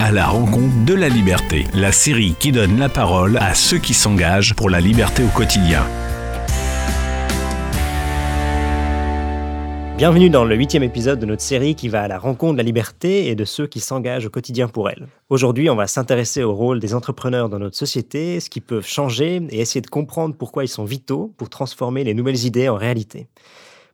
à la rencontre de la liberté, la série qui donne la parole à ceux qui s'engagent pour la liberté au quotidien. Bienvenue dans le huitième épisode de notre série qui va à la rencontre de la liberté et de ceux qui s'engagent au quotidien pour elle. Aujourd'hui, on va s'intéresser au rôle des entrepreneurs dans notre société, ce qu'ils peuvent changer et essayer de comprendre pourquoi ils sont vitaux pour transformer les nouvelles idées en réalité.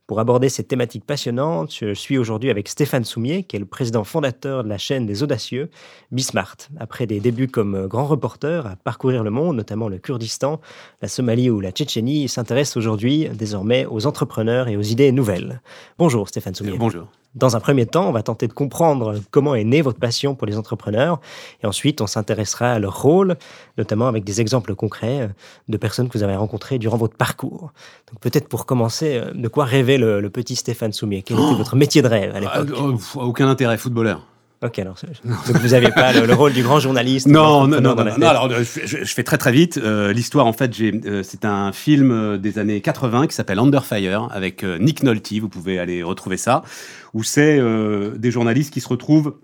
Pour aborder cette thématique passionnante, je suis aujourd'hui avec Stéphane Soumier, qui est le président fondateur de la chaîne des audacieux, Bismart. Après des débuts comme grand reporter à parcourir le monde, notamment le Kurdistan, la Somalie ou la Tchétchénie, il s'intéresse aujourd'hui désormais aux entrepreneurs et aux idées nouvelles. Bonjour Stéphane Soumier. Bonjour. Dans un premier temps, on va tenter de comprendre comment est née votre passion pour les entrepreneurs et ensuite on s'intéressera à leur rôle, notamment avec des exemples concrets de personnes que vous avez rencontrées durant votre parcours. Donc peut-être pour commencer, euh, de quoi rêvait le, petit Stéphane Soumier? Quel était oh votre métier de rêve à l'époque? ah, Aucun intérêt, footballeur. Ok, alors donc vous n'avez pas le, rôle du grand journaliste Non, non, non, non, alors je, fais très très vite. Euh, l'histoire, en fait, euh, c'est un film euh, des années 80 qui s'appelle Under Fire avec Nick Nolte. Vous pouvez aller retrouver ça, où c'est des journalistes qui se retrouvent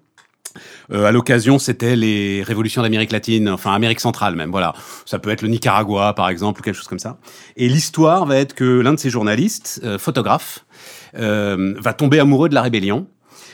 à l'occasion, c'était les révolutions d'Amérique latine, enfin Amérique centrale même. Voilà, ça peut être le Nicaragua par exemple ou quelque chose comme ça. Et l'histoire va être que l'un de ces journalistes, photographe, va tomber amoureux de la rébellion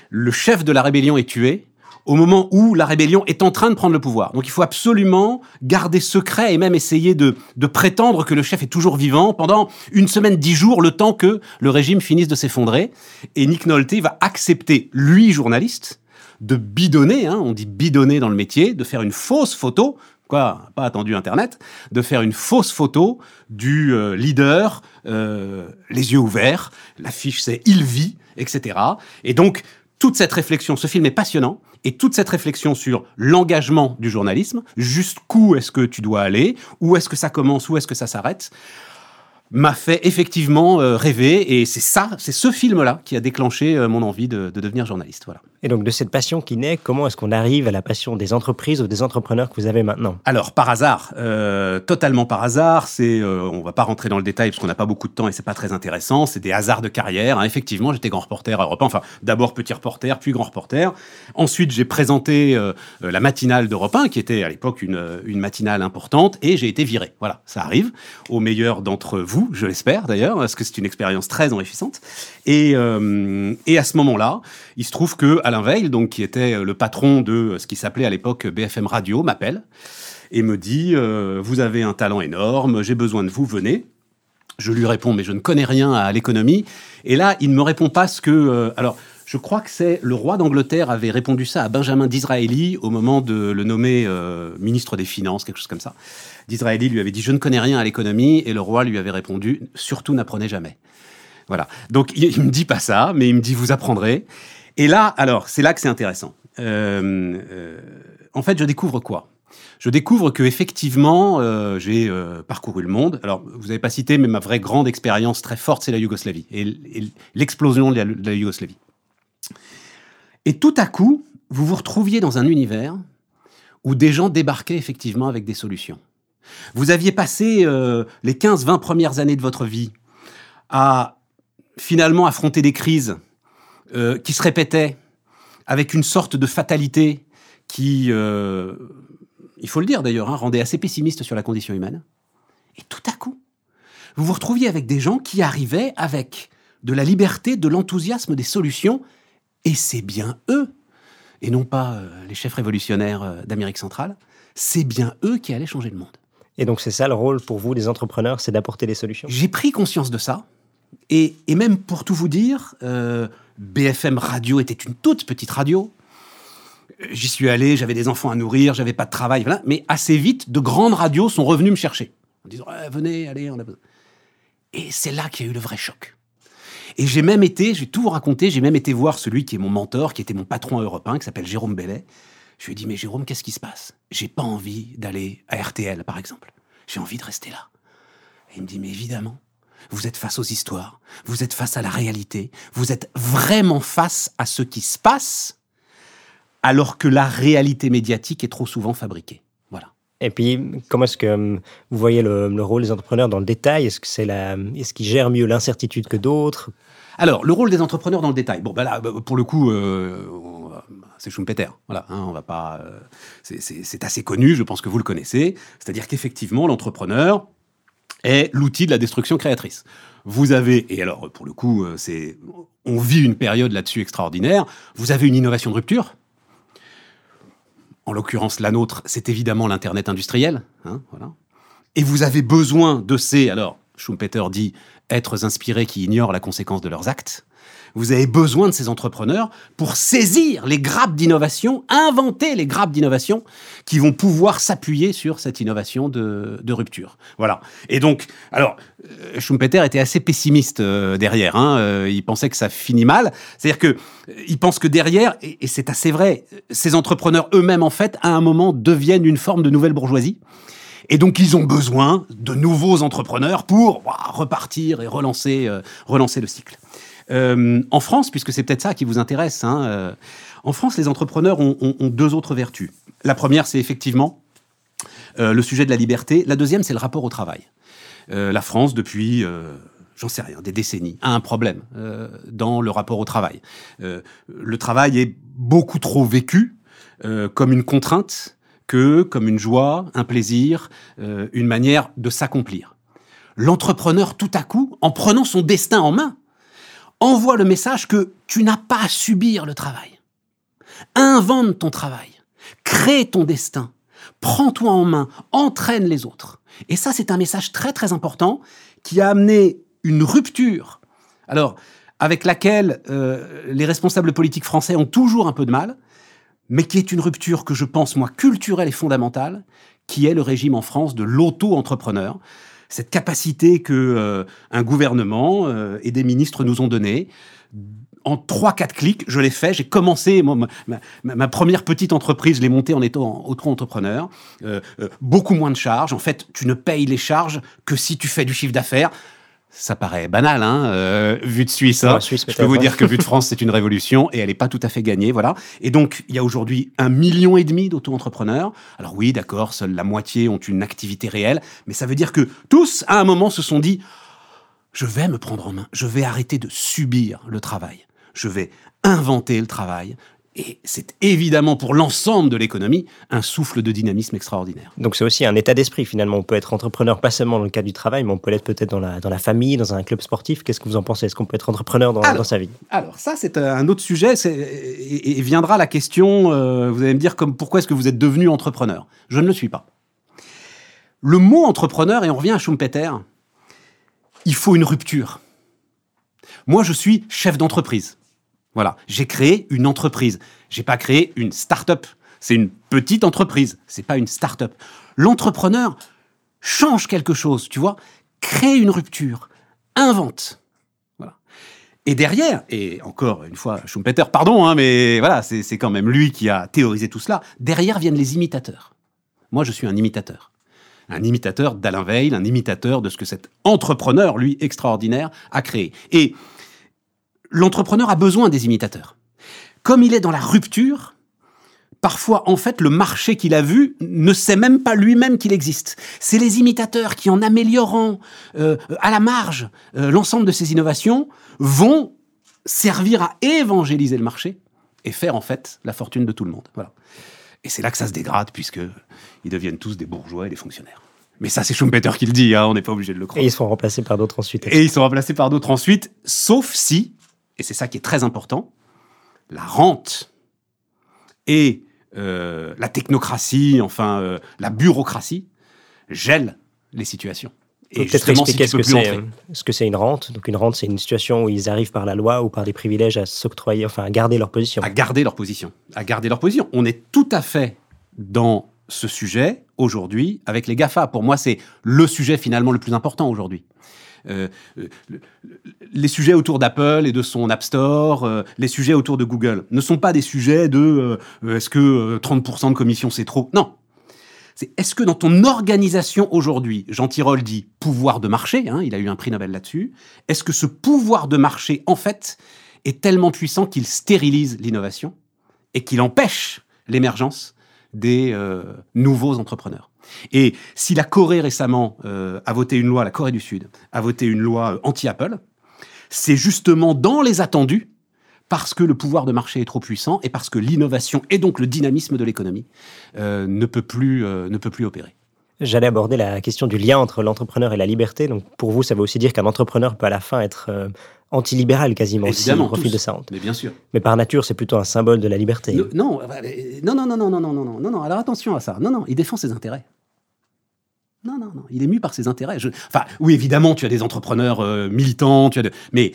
le chef de la rébellion est tué au moment où la rébellion est en train de prendre le pouvoir. Donc il faut absolument garder secret et même essayer de, prétendre que le chef est toujours vivant pendant une semaine, dix jours, le temps que le régime finisse de s'effondrer. Et Nick Nolte va accepter, lui, journaliste, de bidonner, hein, on dit bidonner dans le métier, de faire une fausse photo, quoi, pas attendu Internet, de faire une fausse photo du euh, leader, euh, les yeux ouverts, l'affiche c'est Il vit, etc. Et donc, toute cette réflexion, ce film est passionnant, et toute cette réflexion sur l'engagement du journalisme, jusqu'où est-ce que tu dois aller, où est-ce que ça commence, où est-ce que ça s'arrête, m'a fait effectivement euh, rêver, et c'est ça, c'est ce film-là qui a déclenché euh, mon envie de, de devenir journaliste. Voilà. Et donc de cette passion qui naît, comment est-ce qu'on arrive à la passion des entreprises ou des entrepreneurs que vous avez maintenant? Alors par hasard, euh, totalement par hasard. C'est, euh, on va pas rentrer dans le détail parce qu'on n'a pas beaucoup de temps et c'est pas très intéressant. C'est des hasards de carrière. Hein. Effectivement, j'étais grand reporter à Europe 1. Enfin, d'abord petit reporter, puis grand reporter. Ensuite, j'ai présenté euh, la matinale d'Europe 1, qui était à l'époque une, une matinale importante, et j'ai été viré. Voilà, ça arrive au meilleur d'entre vous, je l'espère d'ailleurs, parce que c'est une expérience très enrichissante. Et, euh, et à ce moment-là, il se trouve que Alain Veil, donc qui était euh, le patron de euh, ce qui s'appelait à l'époque BFM Radio, m'appelle et me dit Vous avez un talent énorme, j'ai besoin de vous, venez. Je lui réponds Mais je ne connais rien à l'économie. Et là, il ne me répond pas ce que. alors, je crois que c'est le roi d'Angleterre avait répondu ça à Benjamin Disraeli au moment de le nommer ministre des Finances, quelque chose comme ça. Disraeli lui avait dit Je ne connais rien à l'économie. Et le roi lui avait répondu Surtout n'apprenez jamais. Voilà. Donc, il, il me dit pas ça, mais il me dit Vous apprendrez. Et là, alors, c'est là que c'est intéressant. Euh, euh, en fait, je découvre quoi? Je découvre que effectivement, euh, j'ai parcouru le monde. Alors, vous n'avez pas cité, mais ma vraie grande expérience très forte, c'est la Yougoslavie et, l'explosion de, la, Yougoslavie. Et tout à coup, vous vous retrouviez dans un univers où des gens débarquaient effectivement avec des solutions. Vous aviez passé les 15-20 premières années de votre vie à finalement affronter des crises euh, qui se répétait avec une sorte de fatalité qui, euh, il faut le dire d'ailleurs, hein, rendait assez pessimiste sur la condition humaine. Et tout à coup, vous vous retrouviez avec des gens qui arrivaient avec de la liberté, de l'enthousiasme, des solutions, et c'est bien eux, et non pas euh, les chefs révolutionnaires d'Amérique centrale, c'est bien eux qui allaient changer le monde. Et donc c'est ça le rôle pour vous des entrepreneurs, c'est d'apporter des solutions? J'ai pris conscience de ça, et, même pour tout vous dire, BFM Radio était une toute petite radio. J'y suis allé, j'avais des enfants à nourrir, j'avais pas de travail, voilà. Mais assez vite, de grandes radios sont revenues me chercher en disant venez, allez, on a besoin. Et c'est là qu'il y a eu le vrai choc. Et j'ai même été, je vais tout vous raconter, j'ai même été voir celui qui est mon mentor, qui était mon patron européen, qui s'appelle Jérôme Bellet. Je lui ai dit, mais Jérôme, qu'est-ce qui se passe? J'ai pas envie d'aller à RTL, par exemple. J'ai envie de rester là. Et il me dit, mais évidemment, vous êtes face aux histoires, vous êtes face à la réalité, vous êtes vraiment face à ce qui se passe, alors que la réalité médiatique est trop souvent fabriquée. Voilà. Et puis, comment est-ce que hum, vous voyez le, rôle des entrepreneurs dans le détail? Est-ce que c'est la, est-ce qu'ils gèrent mieux l'incertitude que d'autres? Alors, le rôle des entrepreneurs dans le détail. Bon, ben là, pour le coup, euh, c'est Schumpeter. Voilà, hein, on va pas. euh, c'est assez connu, je pense que vous le connaissez. C'est-à-dire qu'effectivement, l'entrepreneur est l'outil de la destruction créatrice. Vous avez, et alors pour le coup, euh, c'est, on vit une période là-dessus extraordinaire. Vous avez une innovation de rupture. En l'occurrence, la nôtre, c'est évidemment l'internet industriel. hein, voilà. Et vous avez besoin de ces, alors Schumpeter dit, êtres inspirés qui ignorent la conséquence de leurs actes. Vous avez besoin de ces entrepreneurs pour saisir les grappes d'innovation, inventer les grappes d'innovation qui vont pouvoir s'appuyer sur cette innovation de, rupture. Voilà. Et donc, alors, euh, Schumpeter était assez pessimiste euh, derrière. hein, euh, il pensait que ça finit mal. C'est-à-dire que il pense que derrière, et c'est assez vrai, ces entrepreneurs eux-mêmes, en fait, à un moment, deviennent une forme de nouvelle bourgeoisie. Et donc, ils ont besoin de nouveaux entrepreneurs pour repartir et relancer, euh, relancer le cycle. Euh, en France, puisque c'est peut-être ça qui vous intéresse, hein, euh, en France, les entrepreneurs ont, deux autres vertus. La première, c'est effectivement le sujet de la liberté. La deuxième, c'est le rapport au travail. La France, depuis, j'en sais rien, des décennies, a un problème dans le rapport au travail. Le travail est beaucoup trop vécu comme une contrainte que comme une joie, un plaisir, euh, une manière de s'accomplir. L'entrepreneur, tout à coup, en prenant son destin en main, envoie le message que tu n'as pas à subir le travail. Invente ton travail, crée ton destin, prends-toi en main, entraîne les autres. Et ça, c'est un message très très important qui a amené une rupture. Alors, avec laquelle euh, les responsables politiques français ont toujours un peu de mal, mais qui est une rupture que je pense, moi, culturelle et fondamentale, qui est le régime en France de l'auto-entrepreneur. Cette capacité que euh, un gouvernement euh, et des ministres nous ont donnée. En trois, quatre clics, je l'ai fait. J'ai commencé moi, ma première petite entreprise, je l'ai montée en étant auto-entrepreneur. Euh, euh, beaucoup moins de charges. En fait, tu ne payes les charges que si tu fais du chiffre d'affaires. Ça paraît banal, hein, euh, vu de Suisse. hein. Ouais, Suisse, Je peux vous dire que vu de France, c'est une révolution et elle n'est pas tout à fait gagnée, voilà. Et donc, il y a aujourd'hui un million et demi d'auto-entrepreneurs. Alors oui, d'accord, seule la moitié ont une activité réelle, mais ça veut dire que tous, à un moment, se sont dit je vais me prendre en main, je vais arrêter de subir le travail, je vais inventer le travail. Et c'est évidemment pour l'ensemble de l'économie un souffle de dynamisme extraordinaire. Donc c'est aussi un état d'esprit finalement. On peut être entrepreneur pas seulement dans le cadre du travail, mais on peut l'être peut-être dans la, dans la famille, dans un club sportif. Qu'est-ce que vous en pensez? Est-ce qu'on peut être entrepreneur dans, Alors, dans sa vie? Alors ça, c'est un autre sujet, et viendra la question, euh, vous allez me dire comme pourquoi est-ce que vous êtes devenu entrepreneur? Je ne le suis pas. Le mot entrepreneur, et on revient à Schumpeter, il faut une rupture. Moi, je suis chef d'entreprise. Voilà, j'ai créé une entreprise. J'ai pas créé une start-up. C'est une petite entreprise. C'est pas une start-up. L'entrepreneur change quelque chose, tu vois, crée une rupture, invente. Voilà. Et derrière, et encore une fois, Schumpeter, pardon, hein, mais voilà, c'est quand même lui qui a théorisé tout cela. Derrière viennent les imitateurs. Moi, je suis un imitateur. Un imitateur d'Alain Veil, un imitateur de ce que cet entrepreneur, lui, extraordinaire, a créé. Et l'entrepreneur a besoin des imitateurs. Comme il est dans la rupture, parfois, en fait, le marché qu'il a vu ne sait même pas lui-même qu'il existe. C'est les imitateurs qui, en améliorant euh, à la marge euh, l'ensemble de ces innovations, vont servir à évangéliser le marché et faire, en fait, la fortune de tout le monde. Voilà. Et c'est là que ça se dégrade, puisque ils deviennent tous des bourgeois et des fonctionnaires. Mais ça, c'est Schumpeter qui le dit, hein, on n'est pas obligé de le croire. Et ils seront remplacés par d'autres ensuite. Et ils sont remplacés par d'autres ensuite, sauf si, et c'est ça qui est très important, la rente et euh, la technocratie, enfin euh, la bureaucratie, gèlent les situations. Et peut-être justement, si tu ce peux que plus euh, ce que c'est une rente. Donc une rente, c'est une situation où ils arrivent par la loi ou par des privilèges à s'octroyer, enfin à garder leur position. à garder leur position. À garder leur position. On est tout à fait dans ce sujet aujourd'hui avec les GAFA. Pour moi, c'est le sujet finalement le plus important aujourd'hui. Euh, euh, le- le- les sujets autour d'Apple et de son App Store, euh, les sujets autour de Google, ne sont pas des sujets de est-ce que euh, 30% de commission c'est trop? Non. C'est est-ce que dans ton organisation aujourd'hui, Jean Tirole dit pouvoir de marché, hein, il a eu un prix Nobel là-dessus, est-ce que ce pouvoir de marché, en fait, est tellement puissant qu'il stérilise l'innovation et qu'il empêche l'émergence des euh, nouveaux entrepreneurs. Et si la Corée récemment euh, a voté une loi, la Corée du Sud a voté une loi euh, anti-Apple, c'est justement dans les attendus parce que le pouvoir de marché est trop puissant et parce que l'innovation et donc le dynamisme de l'économie euh, ne, peut plus, euh, ne peut plus opérer. J'allais aborder la question du lien entre l'entrepreneur et la liberté. Donc pour vous, ça veut aussi dire qu'un entrepreneur peut à la fin être euh, antilibéral quasiment Évidemment, s'il profite de ça. Mais bien sûr. Mais par nature, c'est plutôt un symbole de la liberté. Non, euh, non, non, non, non, non, non, non, non, non, non. Alors attention à ça. Non, non, il défend ses intérêts. Non, non, non. Il est mu par ses intérêts. Je- Enfin, oui, évidemment, tu as des entrepreneurs euh, militants, tu as de- mais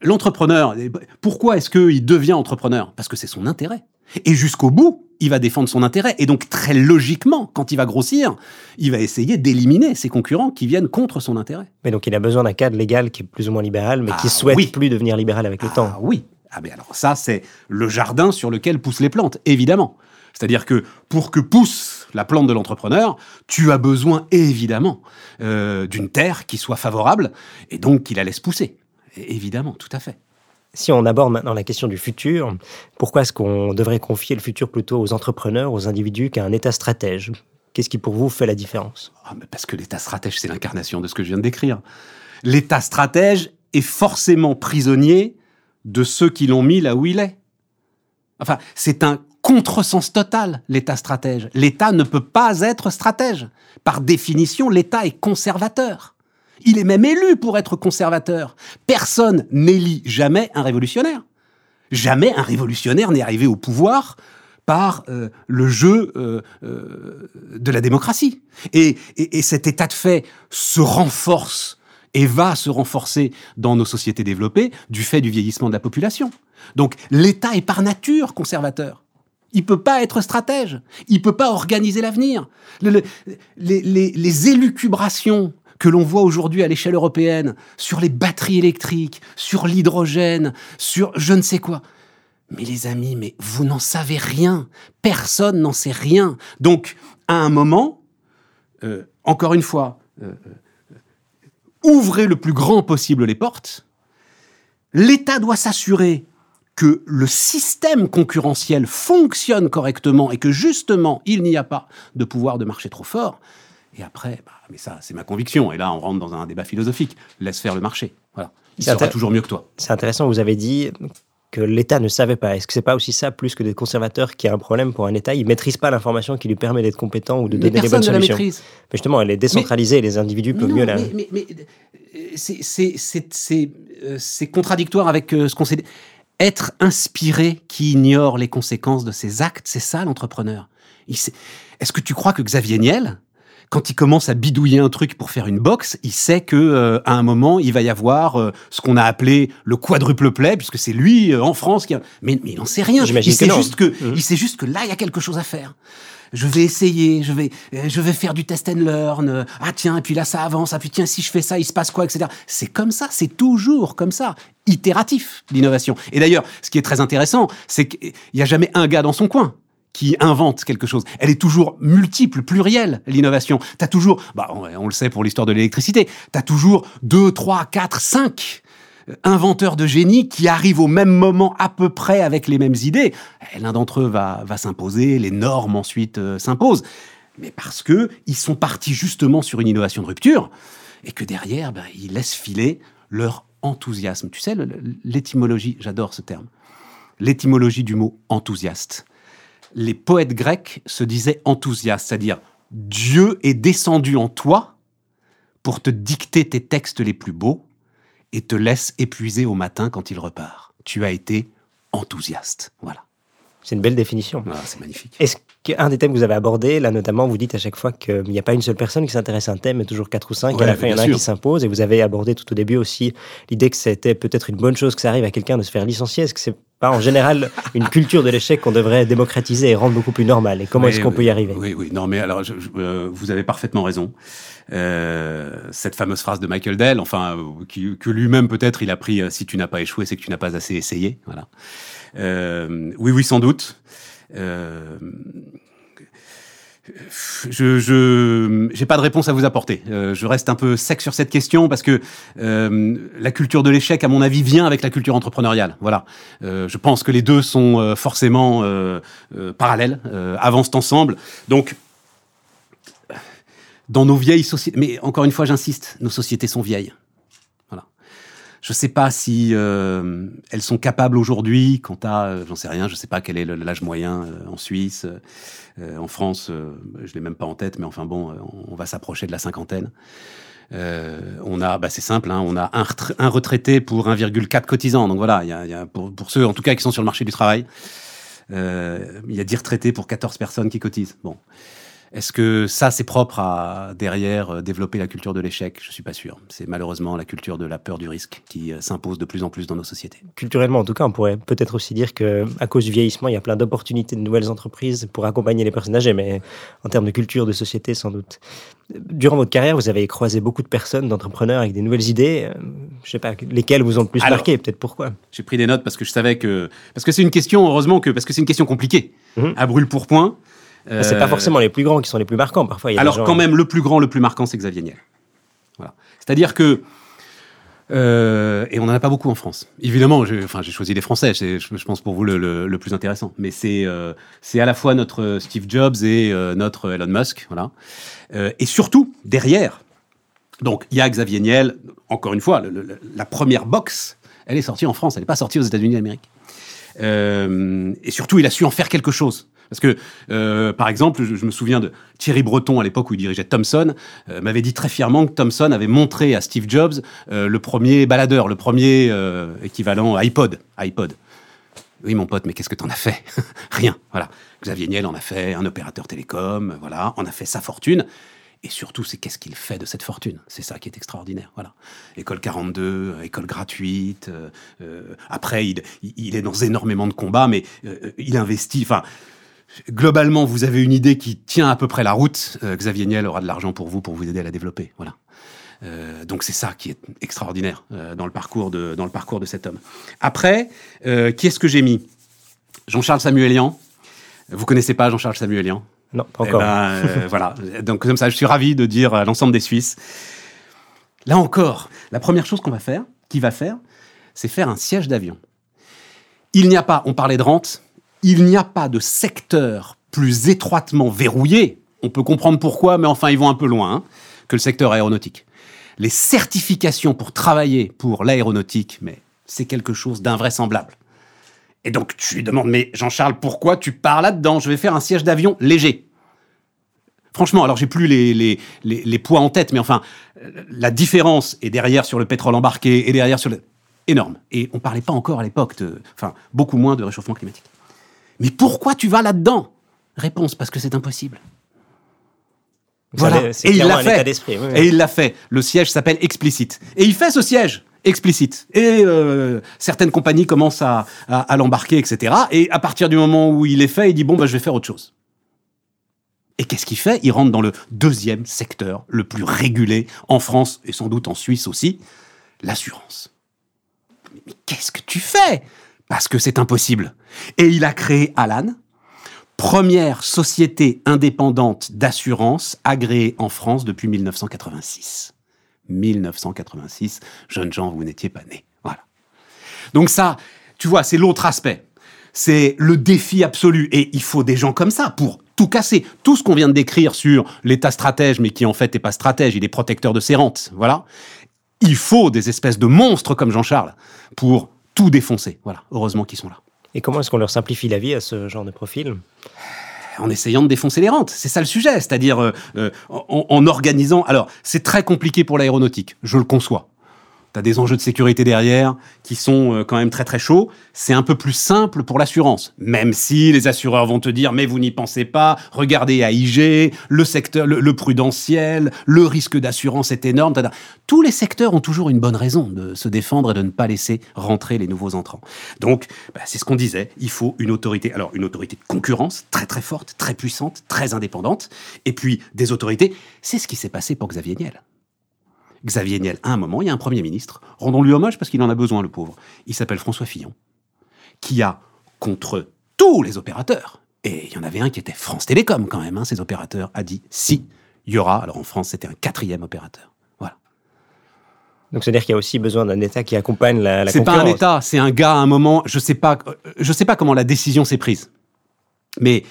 l'entrepreneur, eh, pourquoi est-ce qu'il devient entrepreneur? Parce que c'est son intérêt. Et jusqu'au bout, il va défendre son intérêt. Et donc, très logiquement, quand il va grossir, il va essayer d'éliminer ses concurrents qui viennent contre son intérêt. Mais donc il a besoin d'un cadre légal qui est plus ou moins libéral, mais qui Ah, souhaite oui. plus devenir libéral avec le temps. Ah oui. Ah ben alors ça, c'est le jardin sur lequel poussent les plantes, évidemment. C'est-à-dire que pour que pousse la plante de l'entrepreneur, tu as besoin évidemment euh, d'une terre qui soit favorable et donc qui la laisse pousser. Évidemment, tout à fait. Si on aborde maintenant la question du futur, pourquoi est-ce qu'on devrait confier le futur plutôt aux entrepreneurs, aux individus qu'à un État stratège? Qu'est-ce qui pour vous fait la différence? Ah, parce que l'État stratège, c'est l'incarnation de ce que je viens de décrire. L'État stratège est forcément prisonnier de ceux qui l'ont mis là où il est. Enfin, c'est un contresens total, l'État stratège. L'État ne peut pas être stratège. Par définition, l'État est conservateur. Il est même élu pour être conservateur. Personne n'élit jamais un révolutionnaire. Jamais un révolutionnaire n'est arrivé au pouvoir par euh, le jeu euh, euh, de la démocratie. Et, et- et cet état de fait se renforce et va se renforcer dans nos sociétés développées du fait du vieillissement de la population. Donc l'État est par nature conservateur. Il peut pas être stratège. Il peut pas organiser l'avenir. Le- le- les, les- les élucubrations que l'on voit aujourd'hui à l'échelle européenne sur les batteries électriques, sur l'hydrogène, sur je ne sais quoi. Mais les amis, mais vous n'en savez rien. Personne n'en sait rien. Donc, à un moment, euh, encore une fois, euh, euh, ouvrez le plus grand possible les portes. L'État doit s'assurer que le système concurrentiel fonctionne correctement et que justement, il n'y a pas de pouvoir de marché trop fort. Et après, bah, mais ça, c'est ma conviction. Et là, on rentre dans un débat philosophique. Laisse faire le marché. Voilà. Il sera toujours mieux que toi. C'est intéressant, vous avez dit que l'État ne savait pas. Est-ce que c'est pas aussi ça, plus que des conservateurs, qui a un problème pour un État? Il maîtrise pas l'information qui lui permet d'être compétent ou de Mais donner les bonnes ne la solutions. maîtrise. Mais justement, elle est décentralisée et les individus peuvent non, mieux la... mais, mais- euh, c'est- euh, contradictoire avec euh, ce qu'on sait. Être inspiré qui ignore les conséquences de ses actes, c'est ça l'entrepreneur. Est-ce que tu crois que Xavier Niel, quand il commence à bidouiller un truc pour faire une box, il sait que euh, à un moment il va y avoir euh, ce qu'on a appelé le quadruple play, puisque c'est lui euh, en France qui. A... Mais, mais il n'en sait rien. Il sait non. juste que Mhm. il sait juste que là il y a quelque chose à faire. Je vais essayer, je vais, je vais faire du test and learn. Ah tiens, et puis là ça avance. Ah puis tiens, si je fais ça, il se passe quoi, etc. C'est comme ça, c'est toujours comme ça, itératif l'innovation. Et d'ailleurs, ce qui est très intéressant, c'est qu'il n'y a jamais un gars dans son coin qui invente quelque chose. Elle est toujours multiple, plurielle, l'innovation. T'as toujours, bah, on, le sait pour l'histoire de l'électricité, t'as toujours deux, trois, quatre, cinq euh, inventeurs de génie qui arrivent au même moment à peu près avec les mêmes idées. L'un d'entre eux va, s'imposer, les normes ensuite euh, s'imposent. Mais parce que ils sont partis justement sur une innovation de rupture et que derrière, ben, ils laissent filer leur enthousiasme. Tu sais, l'étymologie, j'adore ce terme. L'étymologie du mot enthousiaste. Les poètes grecs se disaient enthousiastes, c'est-à-dire Dieu est descendu en toi pour te dicter tes textes les plus beaux et te laisse épuisé au matin quand il repart. Tu as été enthousiaste. Voilà. C'est une belle définition. Ah, c'est magnifique. Est-ce qu'un des thèmes que vous avez abordé, là notamment, vous dites à chaque fois qu'il n'y a pas une seule personne qui s'intéresse à un thème, mais toujours quatre ou cinq, et à la fin, il y en a un qui s'impose, et vous avez abordé tout au début aussi l'idée que c'était peut-être une bonne chose que ça arrive à quelqu'un de se faire licencier. Est-ce que c'est pas en général une culture de l'échec qu'on devrait démocratiser et rendre beaucoup plus normale Et comment Oui, est-ce qu'on oui, peut y arriver? Oui, oui. Non, mais alors, je- je- euh, vous avez parfaitement raison. Euh, cette fameuse phrase de Michael Dell, enfin, qui- que lui-même peut-être il a pris euh, si tu n'as pas échoué, c'est que tu n'as pas assez essayé. Voilà. Euh, oui, oui, sans doute. Euh, je j'ai pas de réponse à vous apporter. Euh, je reste un peu sec sur cette question parce que euh, la culture de l'échec, à mon avis, vient avec la culture entrepreneuriale. Voilà. Euh, je pense que les deux sont euh, forcément euh, euh, parallèles, avancent ensemble. Donc, dans nos vieilles sociétés, mais encore une fois, j'insiste, nos sociétés sont vieilles. Je ne sais pas si euh, elles sont capables aujourd'hui, quant à, euh, j'en sais rien, je ne sais pas quel est l'âge moyen euh, en Suisse, euh, en France, euh, je l'ai même pas en tête, mais enfin bon, euh, on va s'approcher de la cinquantaine. On a, bah c'est simple, hein, on a un, retra- un retraité pour 1,4 cotisants. Donc voilà, il y a, y a pour, ceux en tout cas qui sont sur le marché du travail, il y a 10 retraités pour 14 personnes qui cotisent. Bon. Est-ce que ça, c'est propre à derrière euh, développer la culture de l'échec? Je suis pas sûr. C'est malheureusement la culture de la peur du risque qui euh, s'impose de plus en plus dans nos sociétés. Culturellement, en tout cas, on pourrait peut-être aussi dire que à cause du vieillissement, il y a plein d'opportunités de nouvelles entreprises pour accompagner les personnes âgées, mais en termes de culture, de société, sans doute. Durant votre carrière, vous avez croisé beaucoup de personnes, d'entrepreneurs avec des nouvelles idées. euh, Je sais pas, lesquelles vous ont le plus Alors, marqué, peut-être pourquoi? J'ai pris des notes parce que je savais que parce que c'est une question heureusement que parce que c'est une question compliquée Mhm. à brûle pour point. C'est pas forcément les plus grands qui sont les plus marquants. Parfois, il y a des Euh, Alors gens- quand même, le plus grand, le plus marquant, c'est Xavier Niel. Voilà. C'est-à-dire que euh, et on n'en a pas beaucoup en France. Évidemment, j'ai enfin, choisi des Français, c'est, je, je pense pour vous le, le- le plus intéressant. Mais c'est euh, c'est à la fois notre Steve Jobs et euh, notre Elon Musk, voilà. Euh, et surtout derrière. Donc il y a Xavier Niel. Encore une fois, le- la première box, elle est sortie en France, elle n'est pas sortie aux États-Unis d'Amérique. Euh, et surtout, il a su en faire quelque chose. Parce que, euh, par exemple, je, me souviens de Thierry Breton à l'époque où il dirigeait Thomson, euh, m'avait dit très fièrement que Thomson avait montré à Steve Jobs euh, le premier baladeur, le premier équivalent iPod. iPod. Oui, mon pote, mais qu'est-ce que t'en as fait? Rien. Voilà. Xavier Niel en a fait un opérateur télécom. Voilà, en a fait sa fortune. Et surtout, c'est qu'est-ce qu'il fait de cette fortune? C'est ça qui est extraordinaire. Voilà. École 42, euh, école gratuite. après, il, est dans énormément de combats, mais il investit. Enfin, globalement, vous avez une idée qui tient à peu près la route. euh, Xavier Niel aura de l'argent pour vous, pour vous aider à la développer. Voilà. Euh, donc c'est ça qui est extraordinaire euh, dans le parcours de dans le parcours de cet homme. Après, qui est-ce que j'ai mis? Jean-Charles Samuelian. Vous connaissez pas Jean-Charles Samuelian Non, pas eh encore. ben, euh, voilà. Donc comme ça, je suis ravi de dire à l'ensemble des Suisses. Là encore, la première chose qu'on va faire, qui va faire, c'est faire un siège d'avion. Il n'y a pas, on parlait de rente, il n'y a pas de secteur plus étroitement verrouillé. On peut comprendre pourquoi, mais enfin, ils vont un peu loin, hein, que le secteur aéronautique. Les certifications pour travailler pour l'aéronautique, mais c'est quelque chose d'invraisemblable. Et donc, tu lui demandes, mais Jean-Charles, pourquoi tu pars là-dedans? Je vais faire un siège d'avion léger. Franchement, alors j'ai plus les, les, les, poids en tête, mais enfin, euh, la différence est derrière sur le pétrole embarqué et derrière sur le. énorme. Et on parlait pas encore à l'époque de. Enfin, beaucoup moins de réchauffement climatique. Mais pourquoi tu vas là-dedans? Réponse, parce que c'est impossible. Voilà. Et il l'a fait. oui, oui. Et il l'a fait. Le siège s'appelle Explicite. Et il fait ce siège explicite. Et euh, certaines compagnies commencent à, à, à l'embarquer, etc. Et à partir du moment où il est fait, il dit bon, bah, je vais faire autre chose. Et qu'est-ce qu'il fait? Il rentre dans le deuxième secteur le plus régulé en France et sans doute en Suisse aussi, l'assurance. Mais qu'est-ce que tu fais? Parce que c'est impossible. Et il a créé Alan, première société indépendante d'assurance agréée en France depuis 1986. 1986, jeunes gens, vous n'étiez pas nés. Voilà. Donc ça, tu vois, c'est l'autre aspect. C'est le défi absolu. Et il faut des gens comme ça pour tout casser. Tout ce qu'on vient de décrire sur l'État stratège, mais qui en fait n'est pas stratège, il est protecteur de ses rentes. Voilà. Il faut des espèces de monstres comme Jean-Charles pour tout défoncer. Voilà. Heureusement qu'ils sont là. Et comment est-ce qu'on leur simplifie la vie à ce genre de profil? En essayant de défoncer les rentes. C'est ça le sujet, c'est-à-dire euh, euh, en, en organisant. Alors, c'est très compliqué pour l'aéronautique, je le conçois. Tu as des enjeux de sécurité derrière qui sont euh, quand même très très chauds. C'est un peu plus simple pour l'assurance, même si les assureurs vont te dire mais vous n'y pensez pas. Regardez AIG, le secteur, le, prudentiel, le risque d'assurance est énorme. Tous les secteurs ont toujours une bonne raison de se défendre et de ne pas laisser rentrer les nouveaux entrants. Donc, bah, c'est ce qu'on disait. Il faut une autorité. Alors, une autorité de concurrence très très forte, très puissante, très indépendante, et puis des autorités. C'est ce qui s'est passé pour Xavier Niel. Xavier Niel, à un moment, il y a un Premier ministre, rendons-lui hommage parce qu'il en a besoin, le pauvre. Il s'appelle François Fillon, qui a, contre tous les opérateurs, et il y en avait un qui était France Télécom quand même, hein, ces opérateurs, a dit si, il y aura, alors en France c'était un quatrième opérateur. Voilà. Donc, c'est-à-dire qu'il y a aussi besoin d'un État qui accompagne la, la C'est pas un État, c'est un gars à un moment, je sais pas, je sais pas comment la décision s'est prise. Mais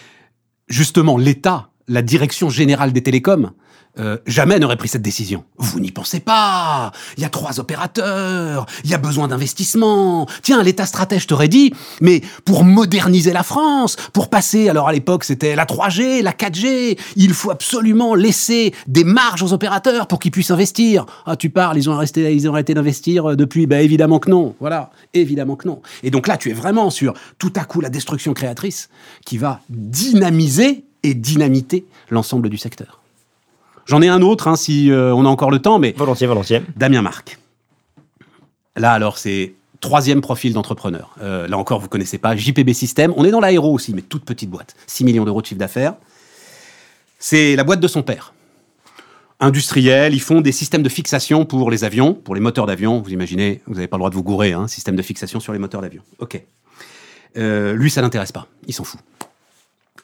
justement, l'État la direction générale des télécoms euh, jamais n'aurait pris cette décision. Vous n'y pensez pas. Il y a trois opérateurs. Il y a besoin d'investissement. Tiens, l'État stratège t'aurait dit, mais pour moderniser la France, pour passer, alors à l'époque c'était la 3G, la 4G, il faut absolument laisser des marges aux opérateurs pour qu'ils puissent investir. Ah, tu parles, ils ont arrêté, ils ont arrêté d'investir euh, depuis? Ben évidemment que non. Voilà, évidemment que non. Et donc là, tu es vraiment sur tout à coup la destruction créatrice qui va dynamiser et dynamiter l'ensemble du secteur. J'en ai un autre, hein, si euh, on a encore le temps, mais... Volontiers, volontiers. Damien Marc. Là, alors, c'est troisième profil d'entrepreneur. Euh, là encore, vous connaissez pas. JPB System. On est dans l'aéro aussi, mais toute petite boîte. 6 millions d'euros de chiffre d'affaires. C'est la boîte de son père. Industriel, ils font des systèmes de fixation pour les avions, pour les moteurs d'avion. Vous imaginez, vous n'avez pas le droit de vous gourer, hein, système de fixation sur les moteurs d'avion. Ok. Euh, lui, ça l'intéresse pas. Il s'en fout.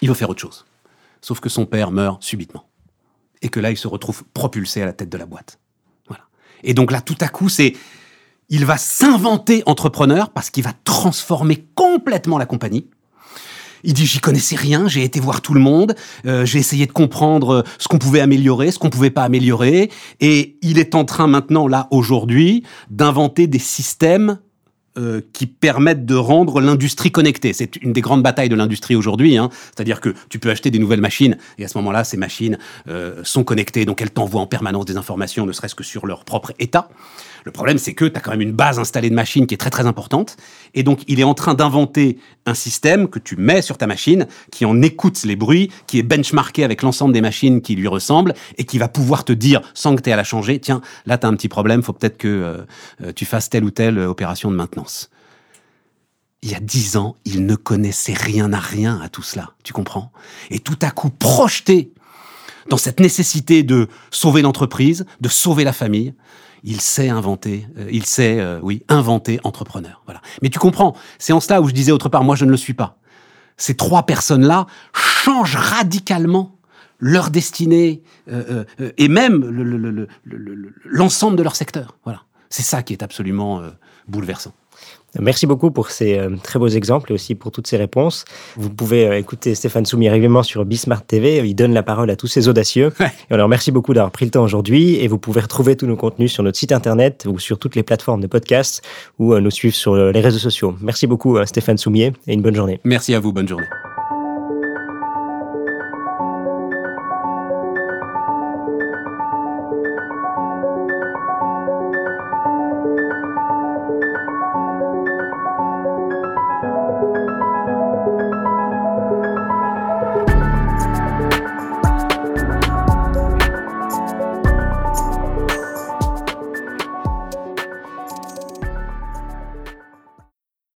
Il veut faire autre chose. Sauf que son père meurt subitement et que là, il se retrouve propulsé à la tête de la boîte. Voilà. Et donc là, tout à coup, c'est, il va s'inventer entrepreneur parce qu'il va transformer complètement la compagnie. Il dit j'y connaissais rien, j'ai été voir tout le monde, euh, j'ai essayé de comprendre euh, ce qu'on pouvait améliorer, ce qu'on pouvait pas améliorer, et il est en train maintenant là aujourd'hui d'inventer des systèmes euh, qui permettent de rendre l'industrie connectée. C'est une des grandes batailles de l'industrie aujourd'hui. Hein. C'est-à-dire que tu peux acheter des nouvelles machines et à ce moment-là, ces machines euh, sont connectées, donc elles t'envoient en permanence des informations, ne serait-ce que sur leur propre état. Le problème, c'est que tu as quand même une base installée de machines qui est très très importante. Et donc, il est en train d'inventer un système que tu mets sur ta machine, qui en écoute les bruits, qui est benchmarké avec l'ensemble des machines qui lui ressemblent, et qui va pouvoir te dire, sans que tu aies à la changer, tiens, là, tu as un petit problème, faut peut-être que euh, euh, tu fasses telle ou telle euh, opération de maintenance. Il y a dix ans, il ne connaissait rien à rien à tout cela, tu comprends? Et tout à coup, projeté dans cette nécessité de sauver l'entreprise, de sauver la famille, il sait inventer, euh, il sait, euh, oui, inventer entrepreneur. Voilà. Mais tu comprends, c'est en cela où je disais autre part, moi je ne le suis pas. Ces trois personnes-là changent radicalement leur destinée euh, et même l'ensemble de leur secteur. Voilà. C'est ça qui est absolument bouleversant. Merci beaucoup pour ces euh, très beaux exemples et aussi pour toutes ces réponses. Vous pouvez euh, écouter Stéphane Soumier régulièrement sur Bismart TV. Il donne la parole à tous ces audacieux. Et alors, merci beaucoup d'avoir pris le temps aujourd'hui. Et vous pouvez retrouver tous nos contenus sur notre site internet ou sur toutes les plateformes de podcast ou euh, nous suivre sur les réseaux sociaux. Merci beaucoup, Stéphane Soumier, et une bonne journée. Merci à vous. Bonne journée.